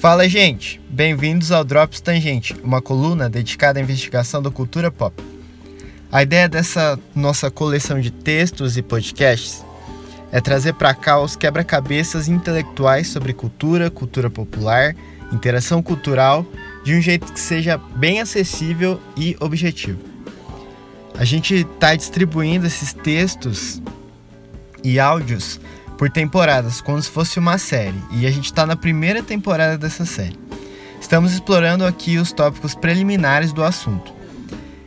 Fala, gente! Bem-vindos ao Drops Tangente, uma coluna dedicada à investigação da cultura pop. A ideia dessa nossa coleção de textos e podcasts é trazer para cá os quebra-cabeças intelectuais sobre cultura, cultura popular, interação cultural, de um jeito que seja bem acessível e objetivo. A gente está distribuindo esses textos e áudios por temporadas, como se fosse uma série, e a gente está na primeira temporada dessa série. Estamos explorando aqui os tópicos preliminares do assunto,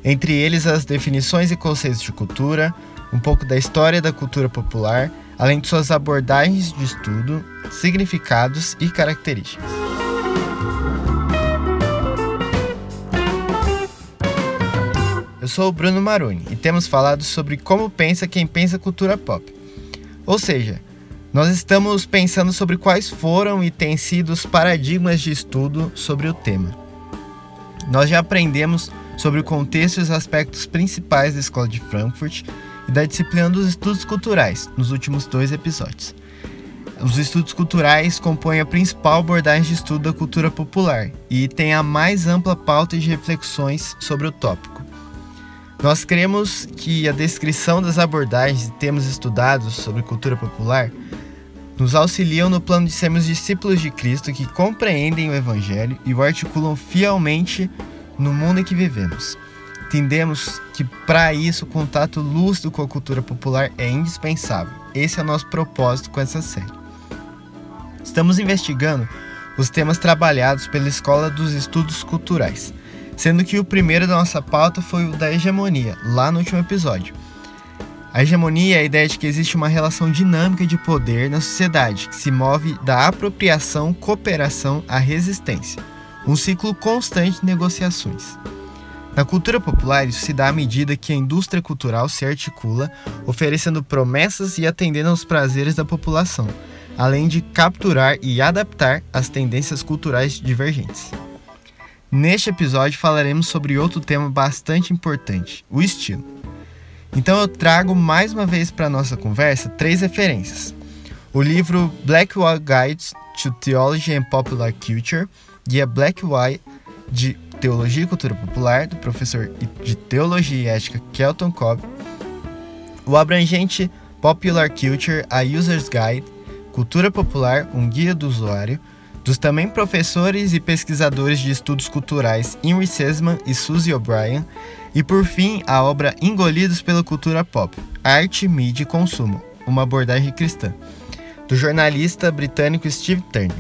entre eles as definições e conceitos de cultura, um pouco da história da cultura popular, além de suas abordagens de estudo, significados e características. Eu sou o Bruno Maruni e temos falado sobre como pensa quem pensa cultura pop. Ou seja, nós estamos pensando sobre quais foram e têm sido os paradigmas de estudo sobre o tema. Nós já aprendemos sobre o contexto e os aspectos principais da Escola de Frankfurt e da disciplina dos estudos culturais nos últimos dois episódios. Os estudos culturais compõem a principal abordagem de estudo da cultura popular e tem a mais ampla pauta de reflexões sobre o tópico. Nós cremos que a descrição das abordagens e temas estudados sobre cultura popular nos auxiliam no plano de sermos discípulos de Cristo que compreendem o Evangelho e o articulam fielmente no mundo em que vivemos. Entendemos que para isso o contato lúcido com a cultura popular é indispensável. Esse é o nosso propósito com essa série. Estamos investigando os temas trabalhados pela Escola dos Estudos Culturais, sendo que o primeiro da nossa pauta foi o da hegemonia, lá no último episódio. A hegemonia é a ideia de que existe uma relação dinâmica de poder na sociedade que se move da apropriação, cooperação à resistência, um ciclo constante de negociações. Na cultura popular, isso se dá à medida que a indústria cultural se articula, oferecendo promessas e atendendo aos prazeres da população, além de capturar e adaptar as tendências culturais divergentes. Neste episódio falaremos sobre outro tema bastante importante: o estilo. Então eu trago mais uma vez para nossa conversa três referências. O livro Black White Guides to Theology and Popular Culture, guia Black White de Teologia e Cultura Popular, do professor de Teologia e Ética Kelton Cobb. O abrangente Popular Culture, a User's Guide, Cultura Popular, um guia do usuário, dos também professores e pesquisadores de estudos culturais Henry Sesman e Suzy O'Brien, e por fim, a obra Engolidos pela Cultura Pop, Arte, Mídia e Consumo, uma abordagem cristã, do jornalista britânico Steve Turner.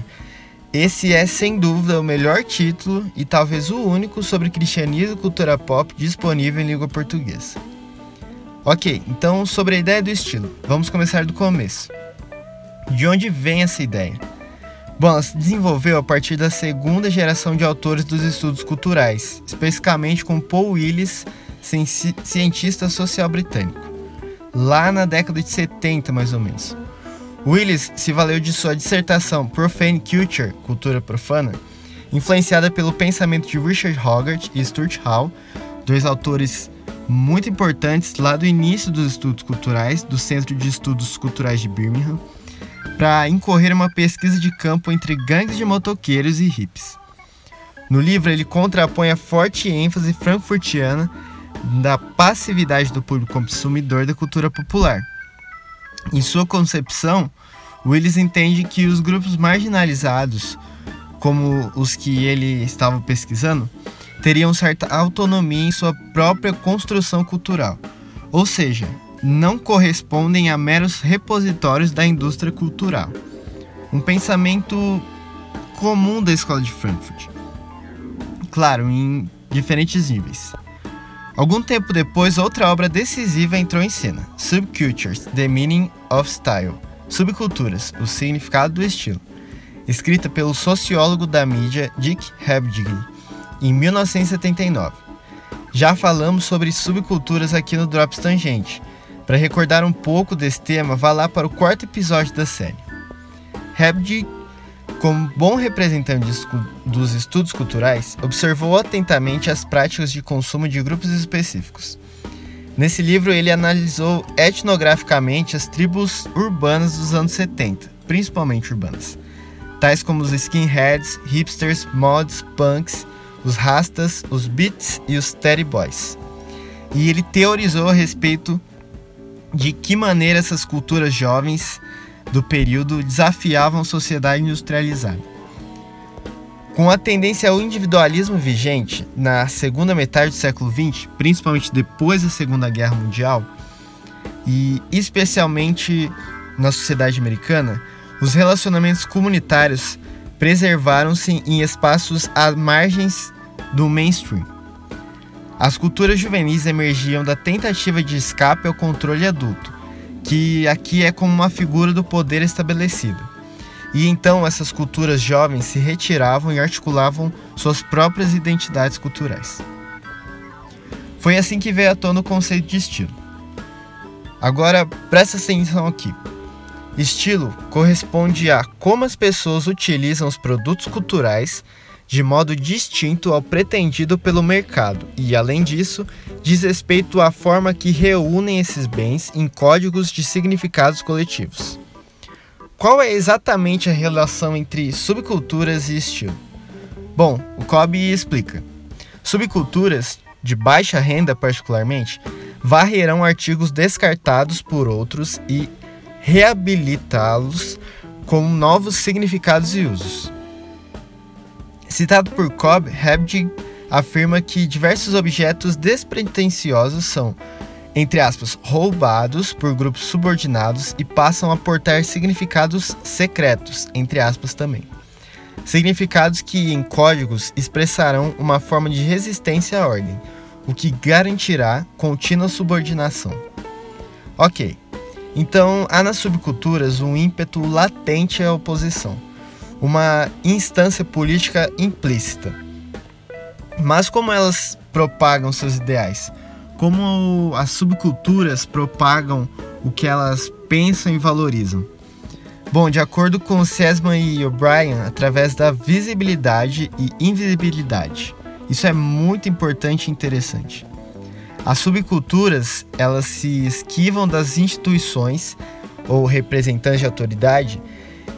Esse é, sem dúvida, o melhor título e talvez o único sobre cristianismo e cultura pop disponível em língua portuguesa. Ok, então sobre a ideia do estilo, vamos começar do começo. De onde vem essa ideia? Bom, ela se desenvolveu a partir da segunda geração de autores dos estudos culturais, especificamente com Paul Willis, cientista social britânico, lá na década de 70 mais ou menos. Willis se valeu de sua dissertação Profane Culture, Cultura Profana, influenciada pelo pensamento de Richard Hogarth e Stuart Hall, dois autores muito importantes lá do início dos estudos culturais do Centro de Estudos Culturais de Birmingham para incorrer uma pesquisa de campo entre gangues de motoqueiros e hippies. No livro, ele contrapõe a forte ênfase frankfurtiana da passividade do público consumidor da cultura popular. Em sua concepção, Willis entende que os grupos marginalizados, como os que ele estava pesquisando, teriam certa autonomia em sua própria construção cultural. Ou seja, não correspondem a meros repositórios da indústria cultural. Um pensamento comum da escola de Frankfurt. Claro, em diferentes níveis. Algum tempo depois, outra obra decisiva entrou em cena: Subcultures: The Meaning of Style Subculturas: O Significado do Estilo, escrita pelo sociólogo da mídia Dick Hebdig em 1979. Já falamos sobre subculturas aqui no Drops Tangente, para recordar um pouco desse tema, vá lá para o quarto episódio da série. Hebdig, como bom representante dos estudos culturais, observou atentamente as práticas de consumo de grupos específicos. Nesse livro, ele analisou etnograficamente as tribos urbanas dos anos 70, principalmente urbanas, tais como os skinheads, hipsters, mods, punks, os rastas, os beats e os teddy boys. E ele teorizou a respeito de que maneira essas culturas jovens do período desafiavam a sociedade industrializada. Com a tendência ao individualismo vigente na segunda metade do século XX, principalmente depois da Segunda Guerra Mundial, e especialmente na sociedade americana, os relacionamentos comunitários preservaram-se em espaços à margens do mainstream. As culturas juvenis emergiam da tentativa de escape ao controle adulto, que aqui é como uma figura do poder estabelecido. E então essas culturas jovens se retiravam e articulavam suas próprias identidades culturais. Foi assim que veio à tona o conceito de estilo. Agora presta atenção aqui. Estilo corresponde a como as pessoas utilizam os produtos culturais de modo distinto ao pretendido pelo mercado e, além disso, diz respeito à forma que reúnem esses bens em códigos de significados coletivos. Qual é exatamente a relação entre subculturas e estilo? Bom, o Cobb explica. Subculturas, de baixa renda particularmente, varrerão artigos descartados por outros e reabilitá-los com novos significados e usos. Citado por Cobb, Hebdig afirma que diversos objetos despretensiosos são, entre aspas, roubados por grupos subordinados e passam a portar significados secretos, entre aspas também. Significados que, em códigos, expressarão uma forma de resistência à ordem, o que garantirá contínua subordinação. Ok, então há nas subculturas um ímpeto latente à oposição uma instância política implícita. Mas como elas propagam seus ideais? Como as subculturas propagam o que elas pensam e valorizam? Bom, de acordo com Sesman e O'Brien, através da visibilidade e invisibilidade. Isso é muito importante e interessante. As subculturas, elas se esquivam das instituições ou representantes de autoridade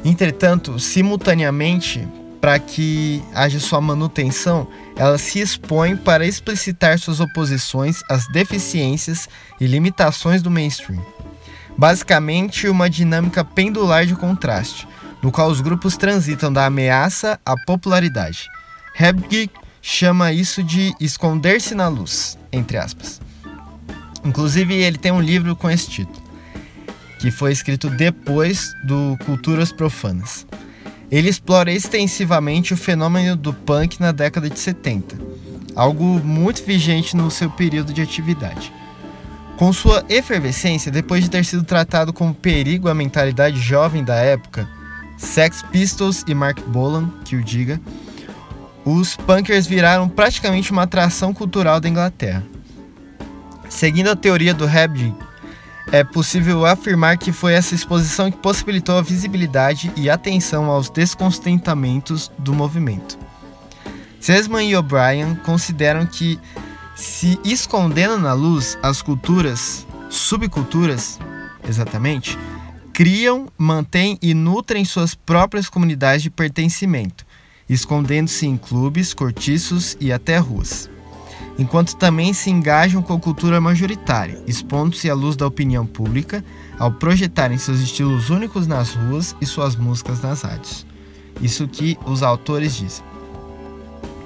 Entretanto, simultaneamente, para que haja sua manutenção, ela se expõe para explicitar suas oposições às deficiências e limitações do mainstream. Basicamente, uma dinâmica pendular de contraste, no qual os grupos transitam da ameaça à popularidade. Hebdig chama isso de esconder-se na luz, entre aspas. Inclusive, ele tem um livro com esse título que foi escrito depois do Culturas Profanas. Ele explora extensivamente o fenômeno do punk na década de 70, algo muito vigente no seu período de atividade. Com sua efervescência, depois de ter sido tratado como perigo à mentalidade jovem da época, Sex Pistols e Mark Bolan, que o diga, os punkers viraram praticamente uma atração cultural da Inglaterra. Seguindo a teoria do Hebdig, é possível afirmar que foi essa exposição que possibilitou a visibilidade e atenção aos desconstentamentos do movimento. Sesman e O'Brien consideram que, se escondendo na luz as culturas, subculturas, exatamente, criam, mantêm e nutrem suas próprias comunidades de pertencimento, escondendo-se em clubes, cortiços e até ruas enquanto também se engajam com a cultura majoritária, expondo-se à luz da opinião pública ao projetarem seus estilos únicos nas ruas e suas músicas nas rádios. Isso que os autores dizem.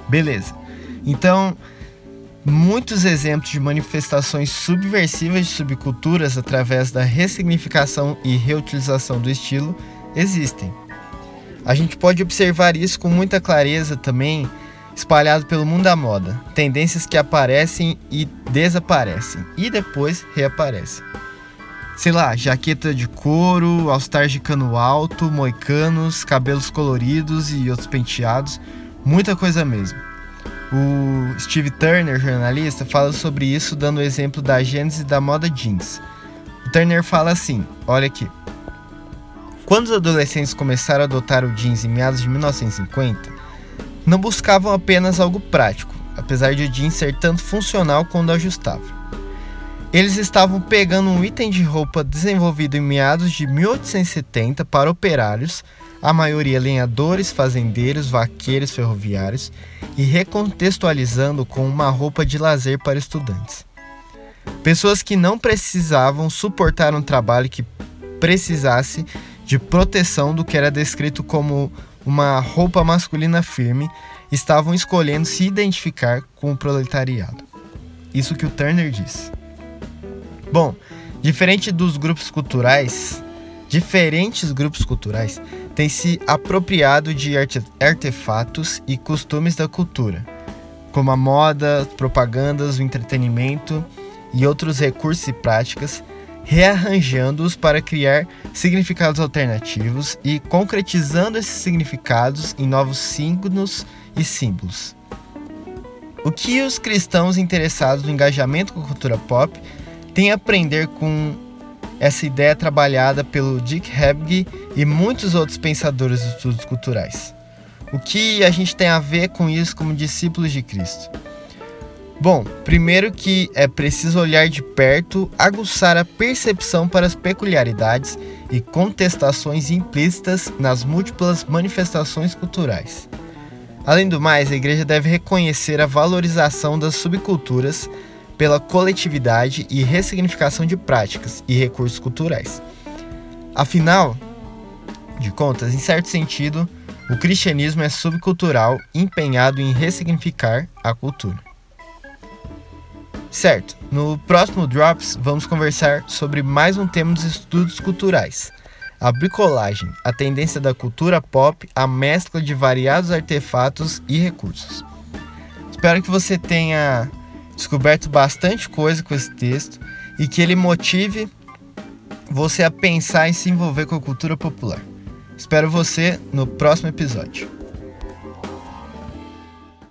Beleza. Então, muitos exemplos de manifestações subversivas de subculturas através da ressignificação e reutilização do estilo existem. A gente pode observar isso com muita clareza também espalhado pelo mundo da moda, tendências que aparecem e desaparecem e depois reaparecem. Sei lá, jaqueta de couro, all-stars de cano alto, moicanos, cabelos coloridos e outros penteados, muita coisa mesmo. O Steve Turner, jornalista, fala sobre isso dando o exemplo da gênese da moda jeans. O Turner fala assim: olha aqui. Quando os adolescentes começaram a adotar o jeans em meados de 1950, não buscavam apenas algo prático, apesar de o jeans ser tanto funcional quanto ajustável. Eles estavam pegando um item de roupa desenvolvido em meados de 1870 para operários, a maioria lenhadores, fazendeiros, vaqueiros, ferroviários, e recontextualizando com uma roupa de lazer para estudantes. Pessoas que não precisavam suportar um trabalho que precisasse de proteção do que era descrito como uma roupa masculina firme, estavam escolhendo se identificar com o proletariado. Isso que o Turner diz. Bom, diferente dos grupos culturais, diferentes grupos culturais têm se apropriado de artefatos e costumes da cultura, como a moda, propagandas, o entretenimento e outros recursos e práticas, rearranjando-os para criar significados alternativos e concretizando esses significados em novos signos e símbolos. O que os cristãos interessados no engajamento com a cultura pop têm a aprender com essa ideia trabalhada pelo Dick Hebge e muitos outros pensadores dos estudos culturais? O que a gente tem a ver com isso como discípulos de Cristo? Bom, primeiro que é preciso olhar de perto, aguçar a percepção para as peculiaridades e contestações implícitas nas múltiplas manifestações culturais. Além do mais, a igreja deve reconhecer a valorização das subculturas pela coletividade e ressignificação de práticas e recursos culturais. Afinal de contas, em certo sentido, o cristianismo é subcultural empenhado em ressignificar a cultura. Certo, no próximo Drops vamos conversar sobre mais um tema dos estudos culturais: a bricolagem, a tendência da cultura pop à mescla de variados artefatos e recursos. Espero que você tenha descoberto bastante coisa com esse texto e que ele motive você a pensar e se envolver com a cultura popular. Espero você no próximo episódio.